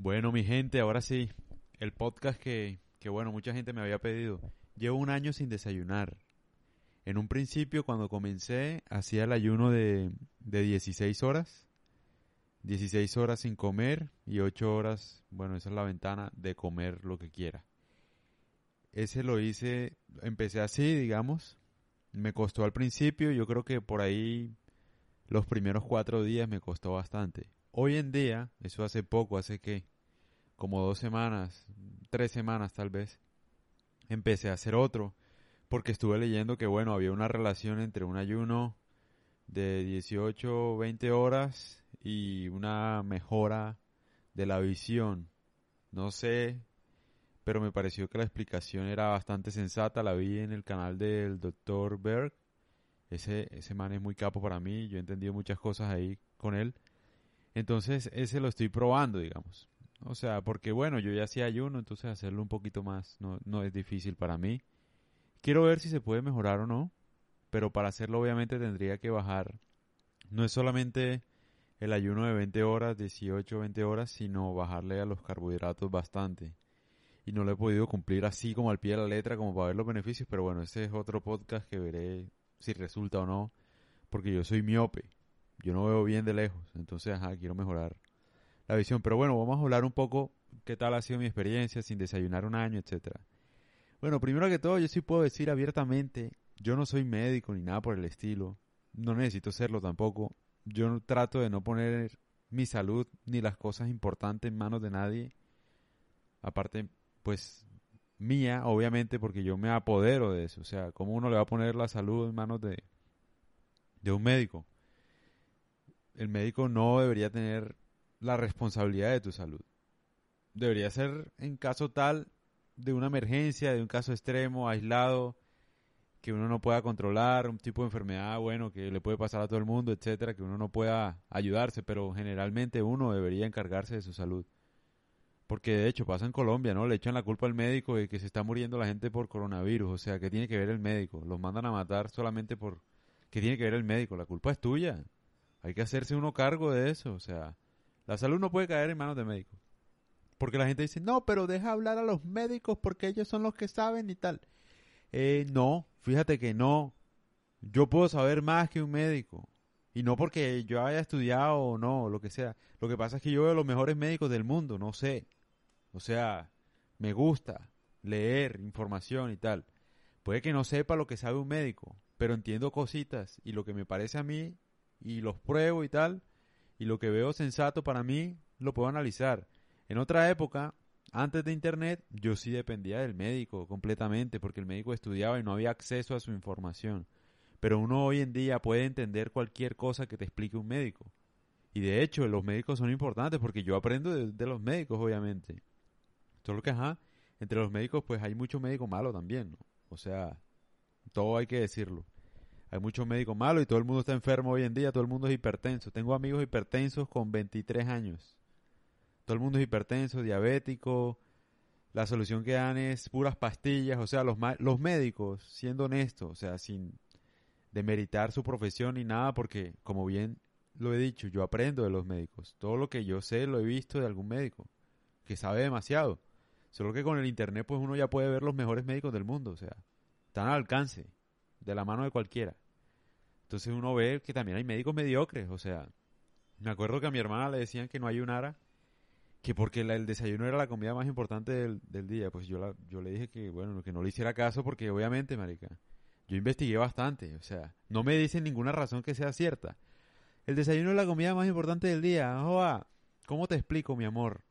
Bueno, mi gente, ahora sí, el podcast que, que, bueno, mucha gente me había pedido. Llevo un año sin desayunar. En un principio, cuando comencé, hacía el ayuno de, de 16 horas. 16 horas sin comer y 8 horas, bueno, esa es la ventana de comer lo que quiera. Ese lo hice, empecé así, digamos. Me costó al principio, yo creo que por ahí los primeros cuatro días me costó bastante. Hoy en día, eso hace poco, hace que como dos semanas, tres semanas tal vez, empecé a hacer otro, porque estuve leyendo que bueno, había una relación entre un ayuno de 18 o 20 horas y una mejora de la visión. No sé, pero me pareció que la explicación era bastante sensata, la vi en el canal del Dr. Berg. Ese, ese man es muy capo para mí, yo he entendido muchas cosas ahí con él. Entonces, ese lo estoy probando, digamos. O sea, porque bueno, yo ya hacía ayuno, entonces hacerlo un poquito más no, no es difícil para mí. Quiero ver si se puede mejorar o no, pero para hacerlo obviamente tendría que bajar. No es solamente el ayuno de 20 horas, 18, 20 horas, sino bajarle a los carbohidratos bastante. Y no lo he podido cumplir así como al pie de la letra como para ver los beneficios, pero bueno, ese es otro podcast que veré si resulta o no, porque yo soy miope, yo no veo bien de lejos, entonces ajá, quiero mejorar la visión. Pero bueno, vamos a hablar un poco qué tal ha sido mi experiencia sin desayunar un año, etcétera. Bueno, primero que todo, yo sí puedo decir abiertamente, yo no soy médico ni nada por el estilo, no necesito serlo tampoco. Yo trato de no poner mi salud ni las cosas importantes en manos de nadie. Aparte, pues mía, obviamente, porque yo me apodero de eso. O sea, ¿cómo uno le va a poner la salud en manos de, de un médico? El médico no debería tener la responsabilidad de tu salud. Debería ser en caso tal de una emergencia, de un caso extremo, aislado, que uno no pueda controlar, un tipo de enfermedad, bueno, que le puede pasar a todo el mundo, etcétera, que uno no pueda ayudarse, pero generalmente uno debería encargarse de su salud. Porque de hecho pasa en Colombia, ¿no? Le echan la culpa al médico de que se está muriendo la gente por coronavirus, o sea, que tiene que ver el médico? Los mandan a matar solamente por ¿qué tiene que ver el médico? La culpa es tuya. Hay que hacerse uno cargo de eso, o sea, la salud no puede caer en manos de médicos. Porque la gente dice, no, pero deja hablar a los médicos porque ellos son los que saben y tal. Eh, no, fíjate que no. Yo puedo saber más que un médico. Y no porque yo haya estudiado o no, lo que sea. Lo que pasa es que yo veo los mejores médicos del mundo, no sé. O sea, me gusta leer información y tal. Puede que no sepa lo que sabe un médico, pero entiendo cositas y lo que me parece a mí y los pruebo y tal y lo que veo sensato para mí lo puedo analizar. En otra época, antes de Internet, yo sí dependía del médico completamente porque el médico estudiaba y no había acceso a su información. Pero uno hoy en día puede entender cualquier cosa que te explique un médico. Y de hecho, los médicos son importantes porque yo aprendo de, los médicos, obviamente. Solo que, ajá, entre los médicos, pues hay mucho médico malo también. O sea, todo hay que decirlo. Hay muchos médicos malos y todo el mundo está enfermo hoy en día, todo el mundo es hipertenso. Tengo amigos hipertensos con 23 años. Todo el mundo es hipertenso, diabético. La solución que dan es puras pastillas, o sea, los, los médicos, siendo honestos, o sea, sin demeritar su profesión ni nada, porque como bien lo he dicho, yo aprendo de los médicos. Todo lo que yo sé lo he visto de algún médico, que sabe demasiado. Solo que con el internet pues uno ya puede ver los mejores médicos del mundo, o sea, están al alcance de la mano de cualquiera. Entonces uno ve que también hay médicos mediocres, o sea, me acuerdo que a mi hermana le decían que no ayunara, que porque el desayuno era la comida más importante del, día, pues yo, la, yo le dije que, bueno, que no le hiciera caso porque obviamente, marica, yo investigué bastante, o sea, no me dicen ninguna razón que sea cierta. El desayuno es la comida más importante del día, joa, ¿cómo te explico, mi amor?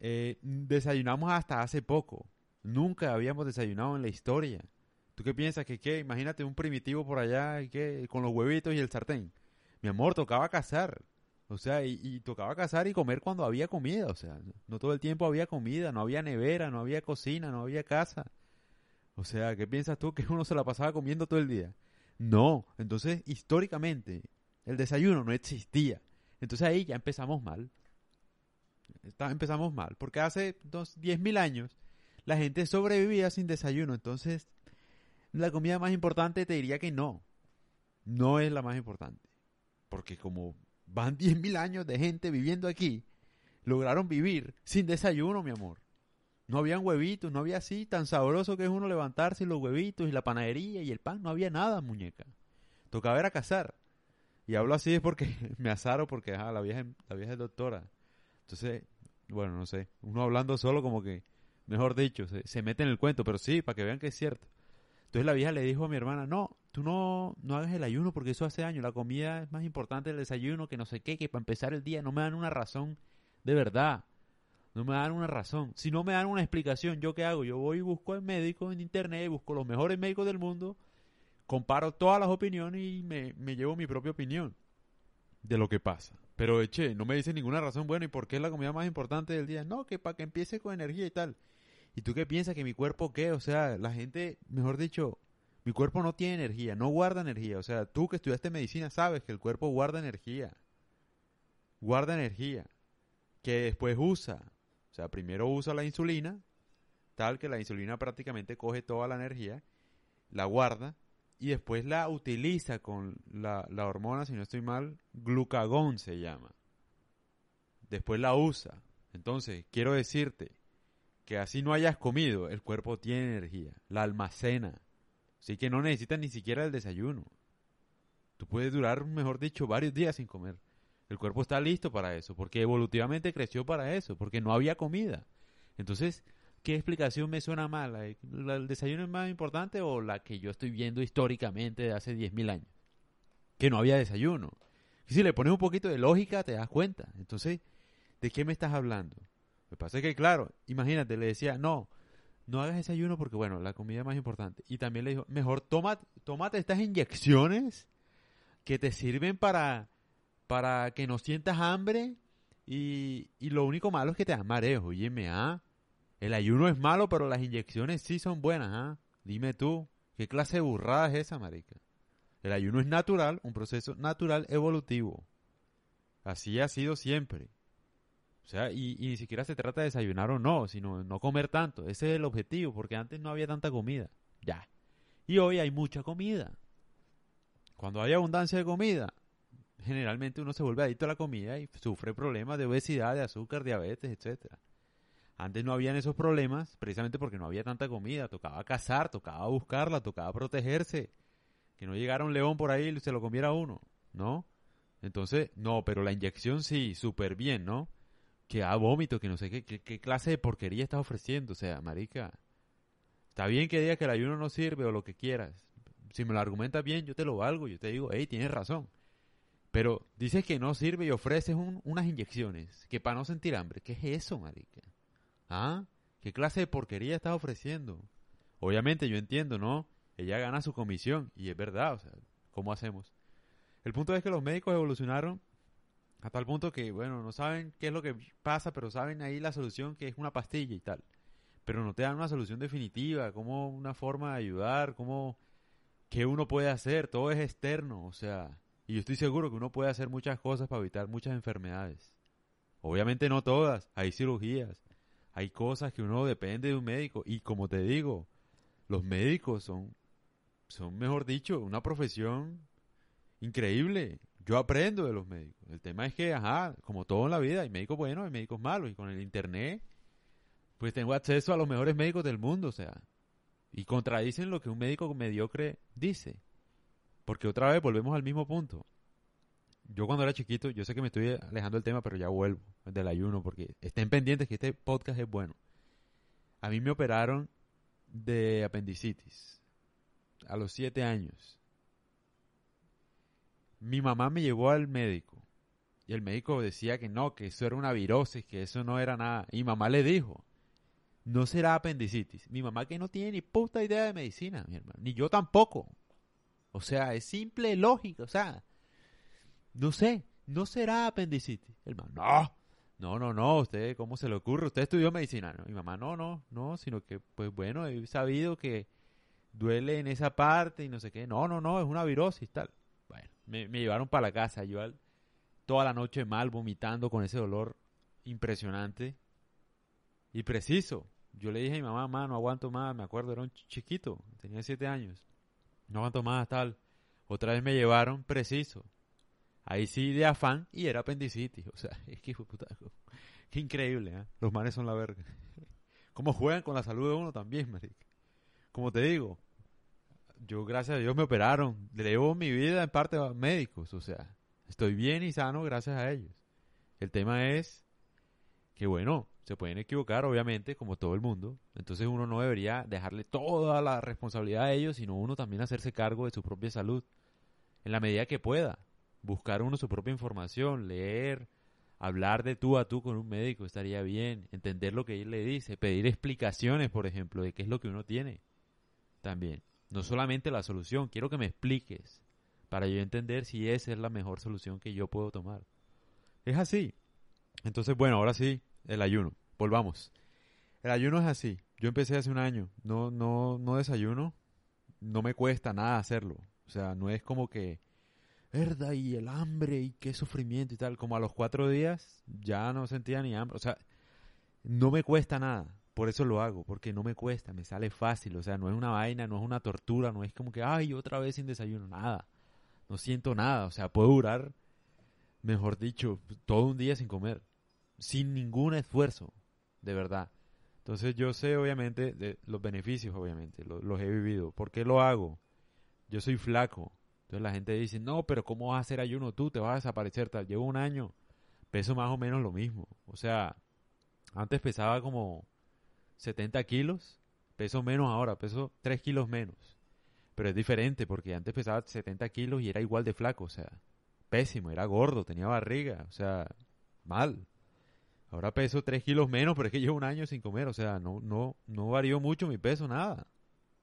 Eh, desayunamos hasta hace poco, nunca habíamos desayunado en la historia. ¿Tú qué piensas? Que qué? Imagínate un primitivo por allá y qué? con los huevitos y el sartén. Mi amor, tocaba cazar. O sea, y, tocaba cazar y comer cuando había comida. O sea, no todo el tiempo había comida, no había nevera, no había cocina, no había casa. O sea, ¿qué piensas tú que uno se la pasaba comiendo todo el día? No. Entonces, históricamente, el desayuno no existía. Entonces ahí ya empezamos mal. empezamos mal. Porque hace dos, diez mil años la gente sobrevivía sin desayuno. Entonces la comida más importante te diría que no. No es la más importante. Porque como van 10.000 años de gente viviendo aquí, lograron vivir sin desayuno, mi amor. No habían huevitos, no había así tan sabroso que es uno levantarse y los huevitos y la panadería y el pan, no había nada, muñeca. Tocaba era cazar. Y hablo así es porque me asaro porque la vieja la vieja es doctora. Entonces, bueno, no sé, uno hablando solo como que mejor dicho, se, mete en el cuento, pero sí, para que vean que es cierto. Entonces la vieja le dijo a mi hermana, no, tú no, no hagas el ayuno porque eso hace daño, la comida es más importante el desayuno, que no sé qué, que para empezar el día no me dan una razón de verdad. No me dan una razón. Si no me dan una explicación, ¿yo qué hago? Yo voy y busco el médico en internet, busco los mejores médicos del mundo, comparo todas las opiniones y me, me llevo mi propia opinión de lo que pasa. Pero, eche, no me dice ninguna razón, bueno, ¿y por qué es la comida más importante del día? No, que para que empiece con energía y tal. ¿Y tú qué piensas que mi cuerpo qué? O sea, la gente, mejor dicho, mi cuerpo no tiene energía, no guarda energía. O sea, tú que estudiaste medicina sabes que el cuerpo guarda energía. Guarda energía. Que después usa. O sea, primero usa la insulina, tal que la insulina prácticamente coge toda la energía, la guarda y después la utiliza con la, la hormona, si no estoy mal, glucagón se llama. Después la usa. Entonces, quiero decirte que así no hayas comido, el cuerpo tiene energía, la almacena. Así que no necesitas ni siquiera el desayuno. Tú puedes durar, mejor dicho, varios días sin comer. El cuerpo está listo para eso, porque evolutivamente creció para eso, porque no había comida. Entonces, ¿qué explicación me suena mal? ¿El desayuno es más importante o la que yo estoy viendo históricamente de hace 10.000 años? Que no había desayuno. Y si le pones un poquito de lógica, te das cuenta. Entonces, ¿de qué me estás hablando? Me pasa que, claro, imagínate, le decía, no, no hagas desayuno porque, bueno, la comida es más importante. Y también le dijo, mejor tómate, tómate estas inyecciones que te sirven para para que no sientas hambre y, y lo único malo es que te das mareo. Óyeme, ¿ah? El ayuno es malo, pero las inyecciones sí son buenas, ¿ah? Dime tú, ¿qué clase de burrada es esa, marica? El ayuno es natural, un proceso natural evolutivo. Así ha sido siempre. O sea, y, ni siquiera se trata de desayunar o no, sino no comer tanto. Ese es el objetivo, porque antes no había tanta comida. Ya. Y hoy hay mucha comida. Cuando hay abundancia de comida, generalmente uno se vuelve adicto a la comida y sufre problemas de obesidad, de azúcar, diabetes, etcétera. Antes no habían esos problemas precisamente porque no había tanta comida, tocaba cazar, tocaba buscarla, tocaba protegerse, que no llegara un león por ahí y se lo comiera uno, ¿no? Entonces, no, pero la inyección sí, súper bien, ¿no? Que a vómito, que no sé qué, qué, clase de porquería estás ofreciendo, o sea, marica. Está bien que digas que el ayuno no sirve o lo que quieras. Si me lo argumentas bien, yo te lo valgo, yo te digo, hey, tienes razón. Pero dices que no sirve y ofreces unas inyecciones que para no sentir hambre. ¿Qué es eso, marica? ¿Ah? ¿Qué clase de porquería estás ofreciendo? Obviamente yo entiendo, ¿no? Ella gana su comisión y es verdad, o sea, ¿cómo hacemos? El punto es que los médicos evolucionaron a tal punto que, bueno, no saben qué es lo que pasa, pero saben ahí la solución que es una pastilla y tal. Pero no te dan una solución definitiva, como una forma de ayudar, como qué uno puede hacer, todo es externo, o sea, y yo estoy seguro que uno puede hacer muchas cosas para evitar muchas enfermedades. Obviamente no todas, hay cirugías, hay cosas que uno depende de un médico. Y como te digo, los médicos son, son mejor dicho, una profesión increíble. Yo aprendo de los médicos. El tema es que, ajá, como todo en la vida, hay médicos buenos, hay médicos malos. Y con el internet, pues tengo acceso a los mejores médicos del mundo, o sea. Y contradicen lo que un médico mediocre dice. Porque otra vez volvemos al mismo punto. Yo cuando era chiquito, yo sé que me estoy alejando del tema, pero ya vuelvo del ayuno, porque estén pendientes que este podcast es bueno. A mí me operaron de apendicitis a los siete años. Mi mamá me llevó al médico y el médico decía que no, que eso era una virosis, que eso no era nada. Y mamá le dijo, no será apendicitis. Mi mamá que no tiene ni puta idea de medicina, mi hermano, ni yo tampoco. O sea, es simple, lógico, o sea, no sé, no será apendicitis. El man, no, no, no, no, usted, ¿cómo se le ocurre? Usted estudió medicina, ¿no? Mi mamá, no, no, no, sino que, pues bueno, he sabido que duele en esa parte y no sé qué. No, no, no, es una virosis, tal. Me, llevaron para la casa, yo toda la noche mal, vomitando con ese dolor impresionante y preciso. Yo le dije a mi mamá, mamá, no aguanto más, me acuerdo, era un chiquito, tenía siete años no aguanto más, tal. Otra vez me llevaron preciso. Ahí sí de afán y era apendicitis. O sea, es que Qué increíble, ¿eh? Los manes son la verga. Cómo juegan con la salud de uno también, marica. Como te digo, yo gracias a Dios me operaron. Debo mi vida en parte a médicos, o sea, estoy bien y sano gracias a ellos. El tema es que bueno, se pueden equivocar obviamente, como todo el mundo. Entonces uno no debería dejarle toda la responsabilidad a ellos, sino uno también hacerse cargo de su propia salud. En la medida que pueda. Buscar uno su propia información, leer, hablar de tú a tú con un médico estaría bien, entender lo que él le dice, pedir explicaciones, por ejemplo, de qué es lo que uno tiene. También. No solamente la solución, quiero que me expliques para yo entender si esa es la mejor solución que yo puedo tomar. Es así. Entonces, bueno, ahora sí, el ayuno. Volvamos. El ayuno es así. Yo empecé hace un año. No, no, no desayuno. No me cuesta nada hacerlo. O sea, no es como que, verdad, y el hambre y qué sufrimiento y tal. Como a los cuatro días ya no sentía ni hambre. O sea, no me cuesta nada. Por eso lo hago, porque no me cuesta, me sale fácil. O sea, no es una vaina, no es una tortura, no es como que, ay, otra vez sin desayuno, nada. No siento nada. O sea, puedo durar, mejor dicho, todo un día sin comer. Sin ningún esfuerzo, de verdad. Entonces yo sé, obviamente, los beneficios, obviamente, los, he vivido. ¿Por qué lo hago? Yo soy flaco. Entonces la gente dice, no, pero ¿cómo vas a hacer ayuno tú? Te vas a desaparecer. Tal. Llevo un año, peso más o menos lo mismo. O sea, antes pesaba como 70 kilos, peso menos ahora, peso 3 kilos menos. Pero es diferente porque antes pesaba 70 kilos y era igual de flaco, o sea, pésimo, era gordo, tenía barriga, o sea, mal. Ahora peso 3 kilos menos, pero es que llevo un año sin comer, o sea, no, no, no varió mucho mi peso, nada.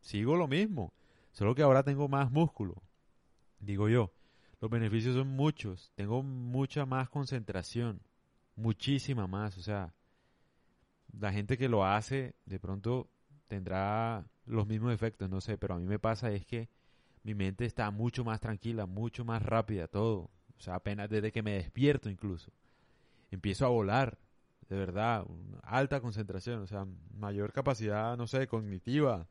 Sigo lo mismo, solo que ahora tengo más músculo, digo yo. Los beneficios son muchos, tengo mucha más concentración, muchísima más, o sea, la gente que lo hace de pronto tendrá los mismos efectos, no sé, pero a mí me pasa es que mi mente está mucho más tranquila, mucho más rápida, todo. O sea, apenas desde que me despierto incluso. Empiezo a volar, de verdad, alta concentración, o sea, mayor capacidad, no sé, cognitiva,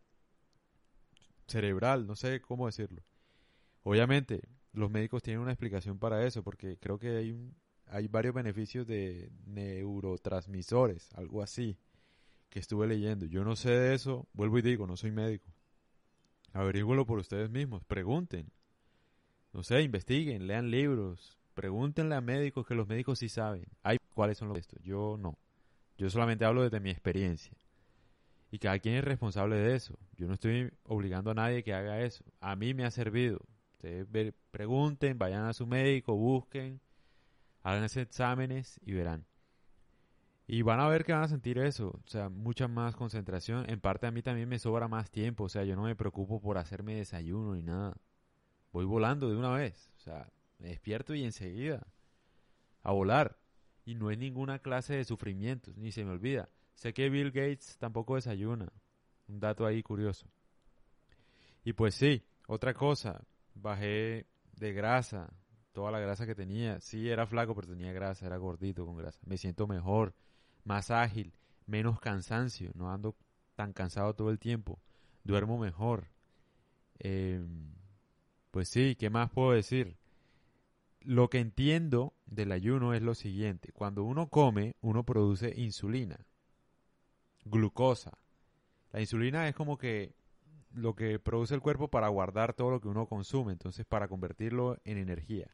cerebral, no sé cómo decirlo. Obviamente, los médicos tienen una explicación para eso, porque creo que hay un, hay varios beneficios de neurotransmisores, algo así, que estuve leyendo. Yo no sé de eso, vuelvo y digo, no soy médico. Averígüelo por ustedes mismos, pregunten. No sé, investiguen, lean libros, pregúntenle a médicos que los médicos sí saben. Hay cuáles son los estos. Yo no. Yo solamente hablo desde mi experiencia. Y cada quien es responsable de eso. Yo no estoy obligando a nadie que haga eso. A mí me ha servido. Ustedes pregunten, vayan a su médico, busquen hagan ese exámenes y verán. Y van a ver que van a sentir eso, o sea, mucha más concentración. En parte a mí también me sobra más tiempo, o sea, yo no me preocupo por hacerme desayuno ni nada. Voy volando de una vez, o sea, me despierto y enseguida a volar. Y no hay ninguna clase de sufrimiento, ni se me olvida. Sé que Bill Gates tampoco desayuna. Un dato ahí curioso. Y pues sí, otra cosa, bajé de grasa, toda la grasa que tenía. Sí, era flaco, pero tenía grasa, era gordito con grasa. Me siento mejor, más ágil, menos cansancio, no ando tan cansado todo el tiempo. Duermo mejor. Em, pues sí, ¿qué más puedo decir? Lo que entiendo del ayuno es lo siguiente. Cuando uno come, uno produce insulina, glucosa. La insulina es como que lo que produce el cuerpo para guardar todo lo que uno consume, entonces para convertirlo en energía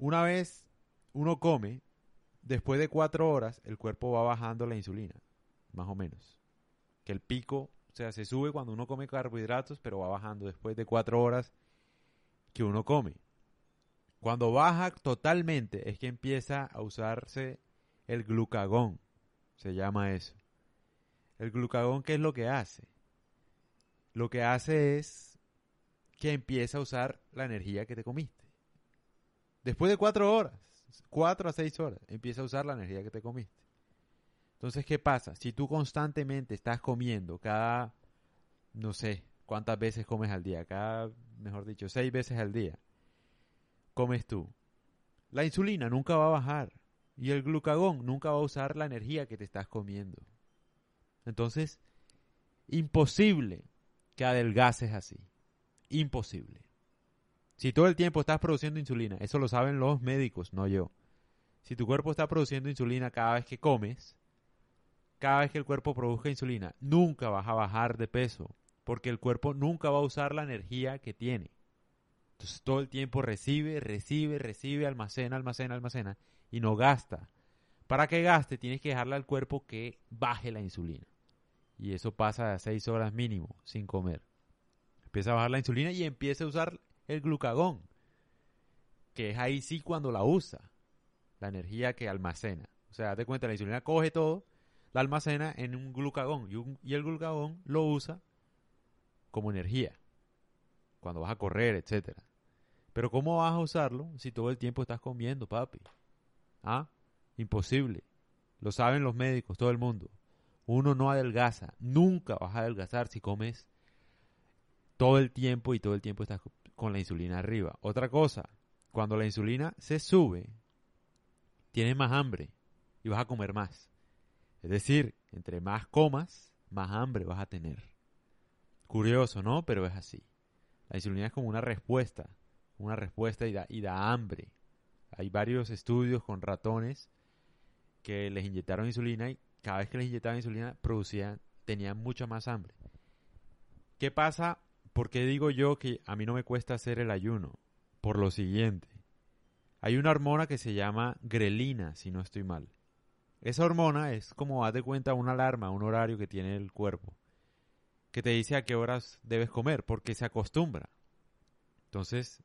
una vez uno come, después de cuatro horas, el cuerpo va bajando la insulina, más o menos. Que el pico, o sea, se sube cuando uno come carbohidratos, pero va bajando después de cuatro horas que uno come. Cuando baja totalmente es que empieza a usarse el glucagón, se llama eso. El glucagón, ¿qué es lo que hace? Lo que hace es que empieza a usar la energía que te comiste. Después de cuatro horas, cuatro a seis horas, empieza a usar la energía que te comiste. Entonces, ¿qué pasa? Si tú constantemente estás comiendo cada, no sé, cuántas veces comes al día, cada, mejor dicho, seis veces al día, comes tú. La insulina nunca va a bajar y el glucagón nunca va a usar la energía que te estás comiendo. Entonces, imposible que adelgaces así. Imposible. Si todo el tiempo estás produciendo insulina, eso lo saben los médicos, no yo. Si tu cuerpo está produciendo insulina cada vez que comes, cada vez que el cuerpo produzca insulina, nunca vas a bajar de peso, porque el cuerpo nunca va a usar la energía que tiene. Entonces todo el tiempo recibe, recibe, recibe, almacena, almacena, almacena y no gasta. Para que gaste tienes que dejarle al cuerpo que baje la insulina. Y eso pasa a 6 horas mínimo sin comer. Empieza a bajar la insulina y empieza a usar el glucagón, que es ahí sí cuando la usa, la energía que almacena. O sea, de cuenta, la insulina coge todo, la almacena en un glucagón y, el glucagón lo usa como energía cuando vas a correr, etcétera. Pero ¿cómo vas a usarlo si todo el tiempo estás comiendo, papi? ¿Ah? Imposible. Lo saben los médicos, todo el mundo. Uno no adelgaza. Nunca vas a adelgazar si comes todo el tiempo y todo el tiempo estás con la insulina arriba. Otra cosa, cuando la insulina se sube, tienes más hambre y vas a comer más. Es decir, entre más comas, más hambre vas a tener. Curioso, ¿no? Pero es así. La insulina es como una respuesta una respuesta y da, y da hambre. Hay varios estudios con ratones que les inyectaron insulina y cada vez que les inyectaban insulina producían, tenían mucha más hambre. ¿Qué pasa? ¿Por qué digo yo que a mí no me cuesta hacer el ayuno? Por lo siguiente. Hay una hormona que se llama grelina, si no estoy mal. Esa hormona es como, haz de cuenta, una alarma, un horario que tiene el cuerpo, que te dice a qué horas debes comer, porque se acostumbra. Entonces,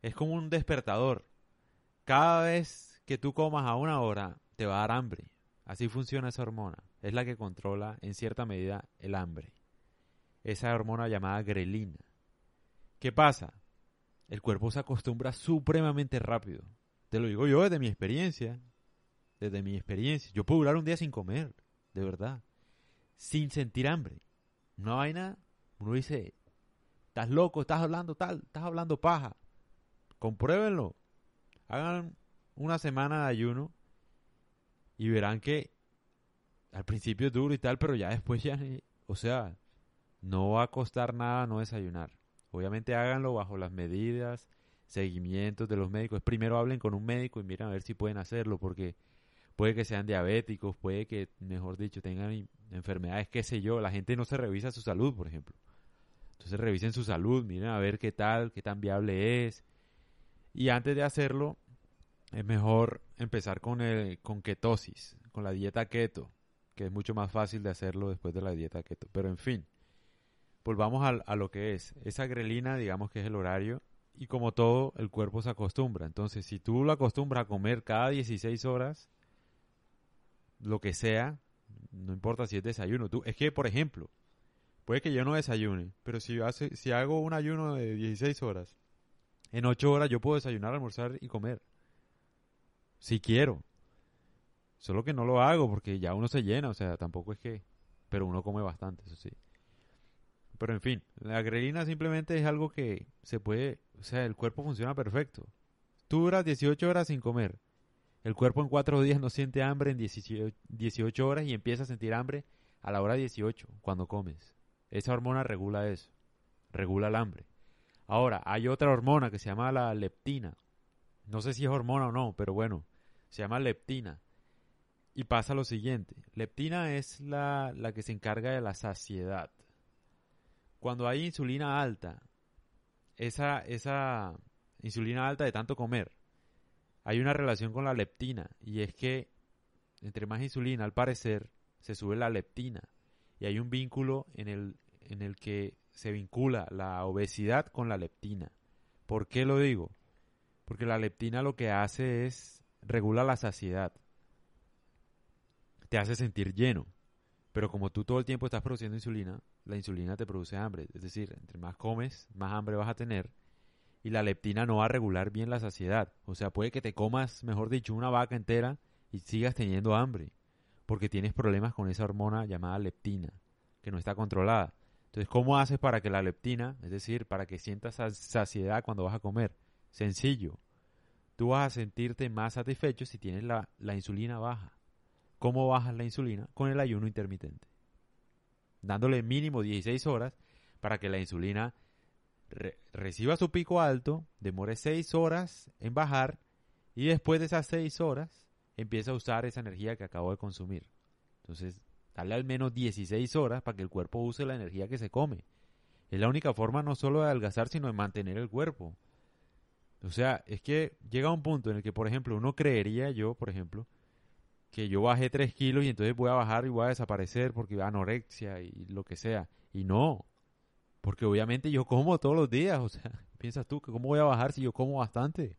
es como un despertador. Cada vez que tú comas a una hora, te va a dar hambre. Así funciona esa hormona. Es la que controla en cierta medida el hambre. Esa hormona llamada grelina. ¿Qué pasa? El cuerpo se acostumbra supremamente rápido. Te lo digo yo desde mi experiencia. Desde mi experiencia. Yo puedo durar un día sin comer, de verdad. Sin sentir hambre. Una vaina, uno dice, estás loco, estás hablando tal, estás hablando paja. Compruébenlo. Hagan una semana de ayuno y verán que al principio es duro y tal, pero ya después ya, o sea, no va a costar nada no desayunar. Obviamente háganlo bajo las medidas, seguimientos de los médicos. Primero hablen con un médico y miren a ver si pueden hacerlo, porque puede que sean diabéticos, puede que, mejor dicho, tengan enfermedades, qué sé yo. La gente no se revisa su salud, por ejemplo. Entonces revisen su salud, miren a ver qué tal, qué tan viable es, y antes de hacerlo, es mejor empezar con, el, con ketosis, con la dieta keto, que es mucho más fácil de hacerlo después de la dieta keto. Pero en fin, volvamos a, a lo que es. Esa grelina, digamos que es el horario, y como todo, el cuerpo se acostumbra. Entonces, si tú lo acostumbras a comer cada 16 horas, lo que sea, no importa si es desayuno. Tú, es que, por ejemplo, puede que yo no desayune, pero si, si hago un ayuno de 16 horas en ocho horas yo puedo desayunar, almorzar y comer. Si quiero. Solo que no lo hago porque ya uno se llena, o sea, tampoco es que... Pero uno come bastante, eso sí. Pero en fin, la grelina simplemente es algo que se puede... O sea, el cuerpo funciona perfecto. Tú duras 18 horas sin comer. El cuerpo en cuatro días no siente hambre en 18 horas y empieza a sentir hambre a la hora 18 cuando comes. Esa hormona regula eso. Regula el hambre. Ahora, hay otra hormona que se llama la leptina. No sé si es hormona o no, pero bueno, se llama leptina. Y pasa lo siguiente. Leptina es la, la que se encarga de la saciedad. Cuando hay insulina alta, esa, esa insulina alta de tanto comer, hay una relación con la leptina. Y es que entre más insulina, al parecer, se sube la leptina. Y hay un vínculo en el, en el que se vincula la obesidad con la leptina. ¿Por qué lo digo? Porque la leptina lo que hace es regula la saciedad. Te hace sentir lleno. Pero como tú todo el tiempo estás produciendo insulina, la insulina te produce hambre. Es decir, entre más comes, más hambre vas a tener. Y la leptina no va a regular bien la saciedad. O sea, puede que te comas, mejor dicho, una vaca entera y sigas teniendo hambre. Porque tienes problemas con esa hormona llamada leptina, que no está controlada. Entonces, ¿cómo haces para que la leptina, es decir, para que sientas saciedad cuando vas a comer? Sencillo. Tú vas a sentirte más satisfecho si tienes la, insulina baja. ¿Cómo bajas la insulina? Con el ayuno intermitente. Dándole mínimo 16 horas para que la insulina reciba su pico alto, demore 6 horas en bajar Y después de esas seis horas, empieza a usar esa energía que acabo de consumir. Entonces, dale al menos 16 horas para que el cuerpo use la energía que se come. Es la única forma no solo de adelgazar, sino de mantener el cuerpo. O sea, es que llega un punto en el que, por ejemplo, uno creería yo, por ejemplo, que yo bajé 3 kilos y entonces voy a bajar y voy a desaparecer porque anorexia y lo que sea. Y no, porque obviamente yo como todos los días. O sea, piensas tú que cómo voy a bajar si yo como bastante.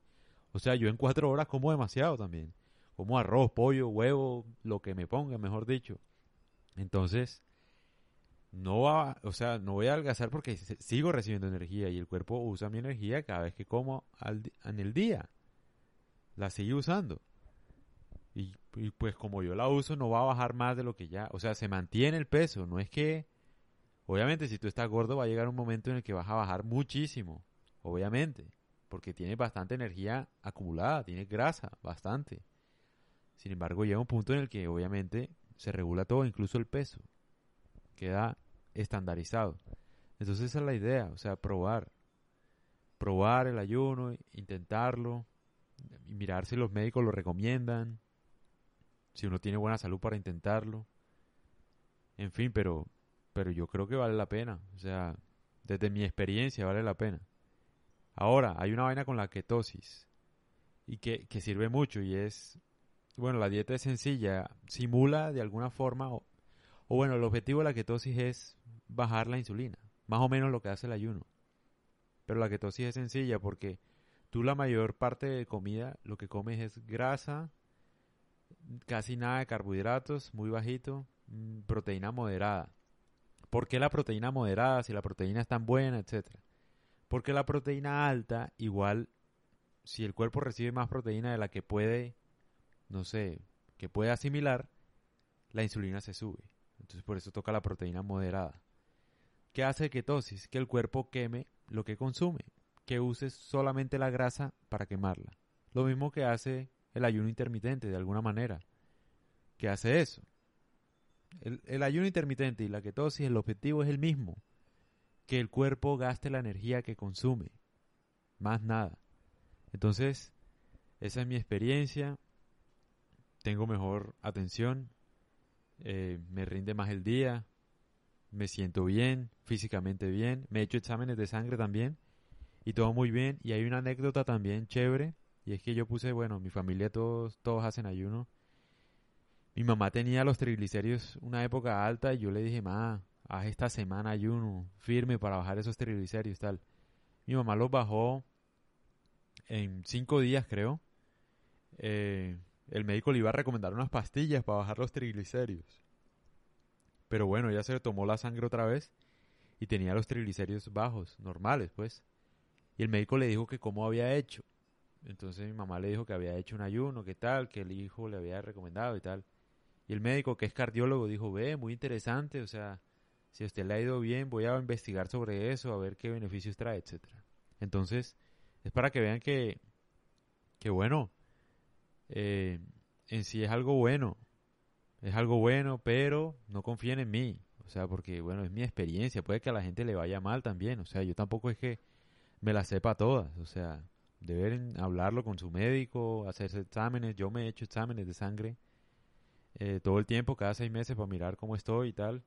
O sea, yo en cuatro horas como demasiado también. Como arroz, pollo, huevo, lo que me ponga, mejor dicho. Entonces, no va, o sea, no voy a adelgazar porque sigo recibiendo energía y el cuerpo usa mi energía cada vez que como en el día. La sigue usando. Y, pues como yo la uso, no va a bajar más de lo que ya. O sea, se mantiene el peso. No es que. Obviamente, si tú estás gordo, va a llegar un momento en el que vas a bajar muchísimo. Obviamente. Porque tienes bastante energía acumulada, tienes grasa, bastante. Sin embargo, llega un punto en el que obviamente se regula todo, incluso el peso. Queda estandarizado. Entonces esa es la idea, o sea, probar. Probar el ayuno, intentarlo, mirar si los médicos lo recomiendan, si uno tiene buena salud para intentarlo. En fin, pero, pero yo creo que vale la pena. O sea, desde mi experiencia vale la pena. Ahora, hay una vaina con la ketosis y que, que sirve mucho y es, bueno, la dieta es sencilla, simula de alguna forma, o, o bueno, el objetivo de la ketosis es bajar la insulina, más o menos lo que hace el ayuno. Pero la ketosis es sencilla porque tú la mayor parte de comida lo que comes es grasa, casi nada de carbohidratos, muy bajito, mm, proteína moderada. ¿Por qué la proteína moderada si la proteína es tan buena, etcétera? Porque la proteína alta, igual, si el cuerpo recibe más proteína de la que puede, no sé, que puede asimilar, la insulina se sube. Entonces por eso toca la proteína moderada. ¿Qué hace ketosis? Que el cuerpo queme lo que consume, que uses solamente la grasa para quemarla. Lo mismo que hace el ayuno intermitente de alguna manera. ¿Qué hace eso? El, ayuno intermitente y la ketosis, el objetivo es el mismo. Que el cuerpo gaste la energía que consume. Más nada. Entonces, esa es mi experiencia. Tengo mejor atención. Eh, me rinde más el día. Me siento bien, físicamente bien. Me he hecho exámenes de sangre también. Y todo muy bien. Y hay una anécdota también chévere y es que yo puse, bueno, mi familia todos, todos hacen ayuno. Mi mamá tenía los triglicéridos una época alta y yo le dije, ma, haz esta semana ayuno firme para bajar esos triglicéridos tal. Mi mamá los bajó en cinco días, creo. Eh, el médico le iba a recomendar unas pastillas para bajar los triglicéridos. Pero bueno, ella se tomó la sangre otra vez y tenía los triglicéridos bajos, normales, pues. Y el médico le dijo que cómo había hecho. Entonces mi mamá le dijo que había hecho un ayuno, que tal, que el hijo le había recomendado y tal. Y el médico, que es cardiólogo, dijo, ve, muy interesante, o sea, si a usted le ha ido bien, voy a investigar sobre eso, a ver qué beneficios trae, etcétera. Entonces, es para que vean que, que bueno, eh, en sí es algo bueno, es algo bueno, pero no confíen en mí, o sea, porque, bueno, es mi experiencia, puede que a la gente le vaya mal también, o sea, yo tampoco es que me la sepa todas, o sea, deben hablarlo con su médico, hacerse exámenes. Yo me he hecho exámenes de sangre eh, todo el tiempo, cada seis meses, para mirar cómo estoy y tal.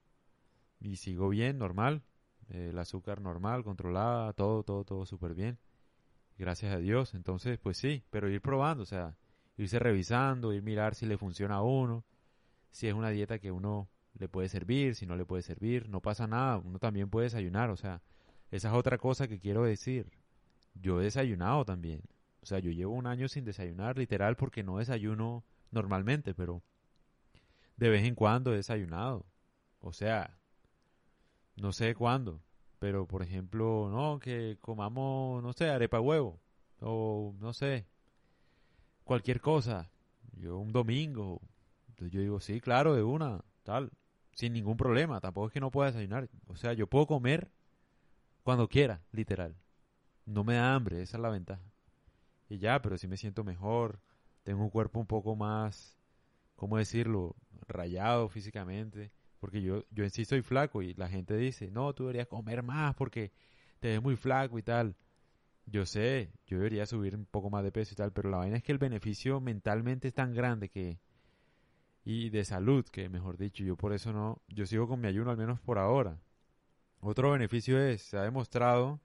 Y sigo bien, normal. Eh, el azúcar normal, controlada, todo, todo, todo súper bien. Gracias a Dios. Entonces, pues sí, pero ir probando, o sea, irse revisando, ir mirar si le funciona a uno, si es una dieta que uno le puede servir, si no le puede servir, no pasa nada, uno también puede desayunar, o sea, esa es otra cosa que quiero decir yo he desayunado también. O sea, yo llevo un año sin desayunar, literal, porque no desayuno normalmente, pero de vez en cuando he desayunado. O sea, no sé cuándo, pero por ejemplo, no, que comamos, no sé, arepa huevo, o no sé, cualquier cosa. Yo un domingo, entonces yo digo, sí, claro, de una, tal, sin ningún problema, tampoco es que no pueda desayunar. O sea, yo puedo comer cuando quiera, literal no me da hambre, esa es la ventaja. Y ya, pero sí me siento mejor, tengo un cuerpo un poco más, ¿cómo decirlo?, rayado físicamente, porque yo, yo en sí soy flaco y la gente dice, no, tú deberías comer más porque te ves muy flaco y tal. yo sé, yo debería subir un poco más de peso y tal, pero la vaina es que el beneficio mentalmente es tan grande que y de salud, que mejor dicho, yo por eso no, yo sigo con mi ayuno al menos por ahora. Otro beneficio es, se ha demostrado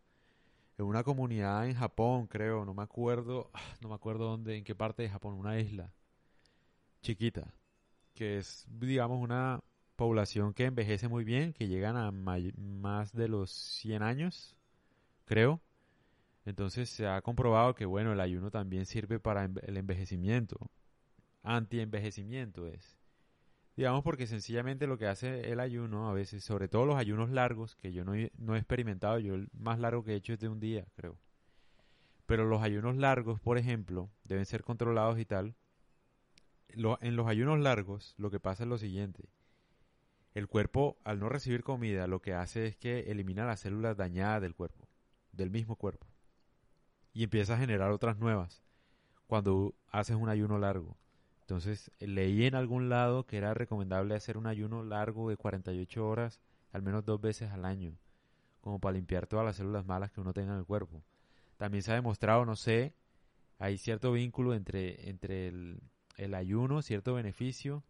en una comunidad en Japón, creo, no me acuerdo, ah, no me acuerdo dónde, en qué parte de Japón, una isla chiquita, que es, digamos, una población que envejece muy bien, que llegan a más de los 100 años, creo. Entonces se ha comprobado que, bueno, el ayuno también sirve para el envejecimiento anti-envejecimiento es. Digamos porque sencillamente lo que hace el ayuno, a veces, sobre todo los ayunos largos, que yo no he, no he experimentado, yo el más largo que he hecho es de un día, creo. Pero los ayunos largos, por ejemplo, deben ser controlados y tal. en los ayunos largos lo que pasa es lo siguiente. El cuerpo, al no recibir comida, lo que hace es que elimina las células dañadas del cuerpo, del mismo cuerpo. Y empieza a generar otras nuevas cuando haces un ayuno largo. Entonces leí en algún lado que era recomendable hacer un ayuno largo de 48 horas al menos dos veces al año, como para limpiar todas las células malas que uno tenga en el cuerpo. También se ha demostrado, no sé, hay cierto vínculo entre, entre el, el ayuno, cierto beneficio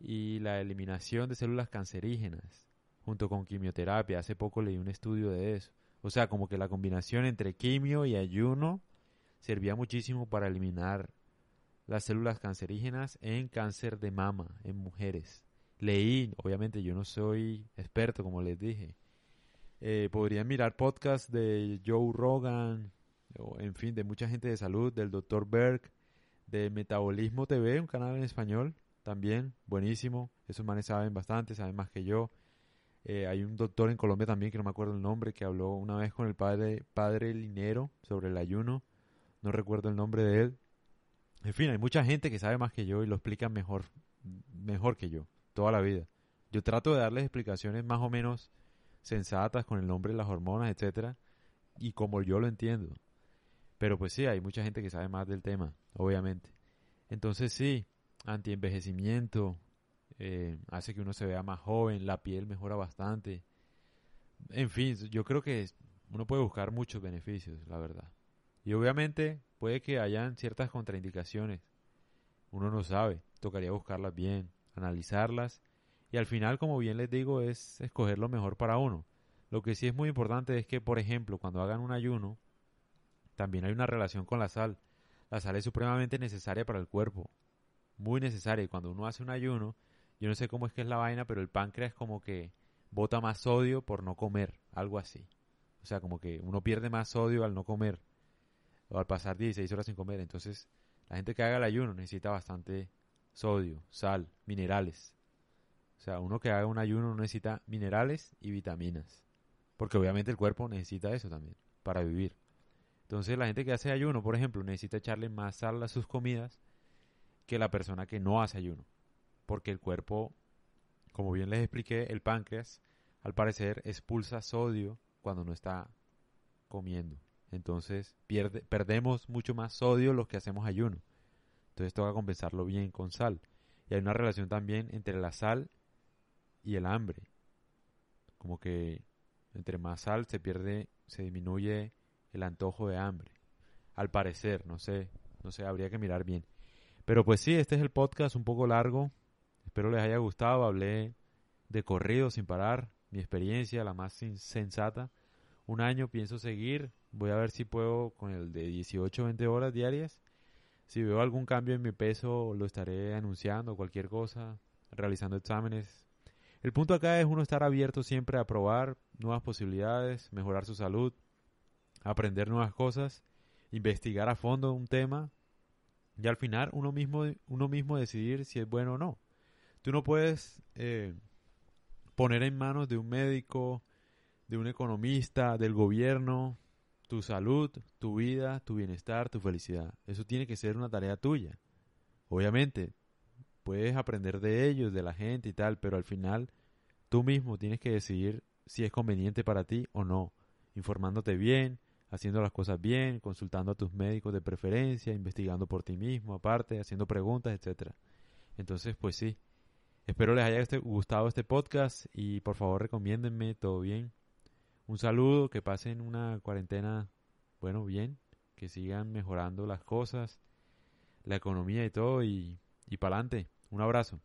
y la eliminación de células cancerígenas, junto con quimioterapia. Hace poco leí un estudio de eso. O sea, como que la combinación entre quimio y ayuno servía muchísimo para eliminar las células cancerígenas en cáncer de mama en mujeres. Leí, obviamente yo no soy experto, como les dije. Eh, podrían mirar podcasts de Joe Rogan, o, en fin, de mucha gente de salud, del Dr. Berg, de Metabolismo TV, un canal en español también, buenísimo. Esos manes saben bastante, saben más que yo. Eh, hay un doctor en Colombia también, que no me acuerdo el nombre, que habló una vez con el padre, padre Linero sobre el ayuno. No recuerdo el nombre de él, en fin, hay mucha gente que sabe más que yo y lo explica mejor, mejor que yo, toda la vida. Yo trato de darles explicaciones más o menos sensatas con el nombre de las hormonas, etcétera, y como yo lo entiendo. Pero pues sí, hay mucha gente que sabe más del tema, obviamente. Entonces sí, antienvejecimiento, eh, hace que uno se vea más joven, la piel mejora bastante. En fin, yo creo que uno puede buscar muchos beneficios, la verdad. Y obviamente puede que hayan ciertas contraindicaciones. Uno no sabe, tocaría buscarlas bien, analizarlas y al final, como bien les digo, es escoger lo mejor para uno. Lo que sí es muy importante es que, por ejemplo, cuando hagan un ayuno, también hay una relación con la sal. La sal es supremamente necesaria para el cuerpo, muy necesaria. Y cuando uno hace un ayuno, yo no sé cómo es que es la vaina, pero el páncreas como que bota más sodio por no comer, algo así. O sea, como que uno pierde más sodio al no comer o al pasar 16 horas sin comer. Entonces, la gente que haga el ayuno necesita bastante sodio, sal, minerales. O sea, uno que haga un ayuno necesita minerales y vitaminas. Porque obviamente el cuerpo necesita eso también para vivir. Entonces, la gente que hace ayuno, por ejemplo, necesita echarle más sal a sus comidas que la persona que no hace ayuno. Porque el cuerpo, como bien les expliqué, el páncreas, al parecer, expulsa sodio cuando no está comiendo. Entonces pierde, perdemos mucho más sodio los que hacemos ayuno. Entonces toca compensarlo bien con sal. Y hay una relación también entre la sal y el hambre. Como que entre más sal se pierde, se disminuye el antojo de hambre. Al parecer, no sé, no sé, habría que mirar bien. Pero pues sí, este es el podcast un poco largo. Espero les haya gustado. Hablé de corrido sin parar, mi experiencia, la más sensata. Un año pienso seguir Voy a ver si puedo con el de 18 20 horas diarias. Si veo algún cambio en mi peso, lo estaré anunciando, cualquier cosa, realizando exámenes. El punto acá es uno estar abierto siempre a probar nuevas posibilidades, mejorar su salud, aprender nuevas cosas, investigar a fondo un tema y al final uno mismo, uno mismo decidir si es bueno o no. Tú no puedes eh, poner en manos de un médico, de un economista, del gobierno, tu salud, tu vida, tu bienestar, tu felicidad. Eso tiene que ser una tarea tuya. Obviamente, puedes aprender de ellos, de la gente y tal, pero al final tú mismo tienes que decidir si es conveniente para ti o no, informándote bien, haciendo las cosas bien, consultando a tus médicos de preferencia, investigando por ti mismo, aparte, haciendo preguntas, etcétera. Entonces, pues sí. Espero les haya gustado este podcast y por favor recomiéndenme todo bien. Un saludo, que pasen una cuarentena bueno, bien, que sigan mejorando las cosas, la economía y todo, y, y para adelante. Un abrazo.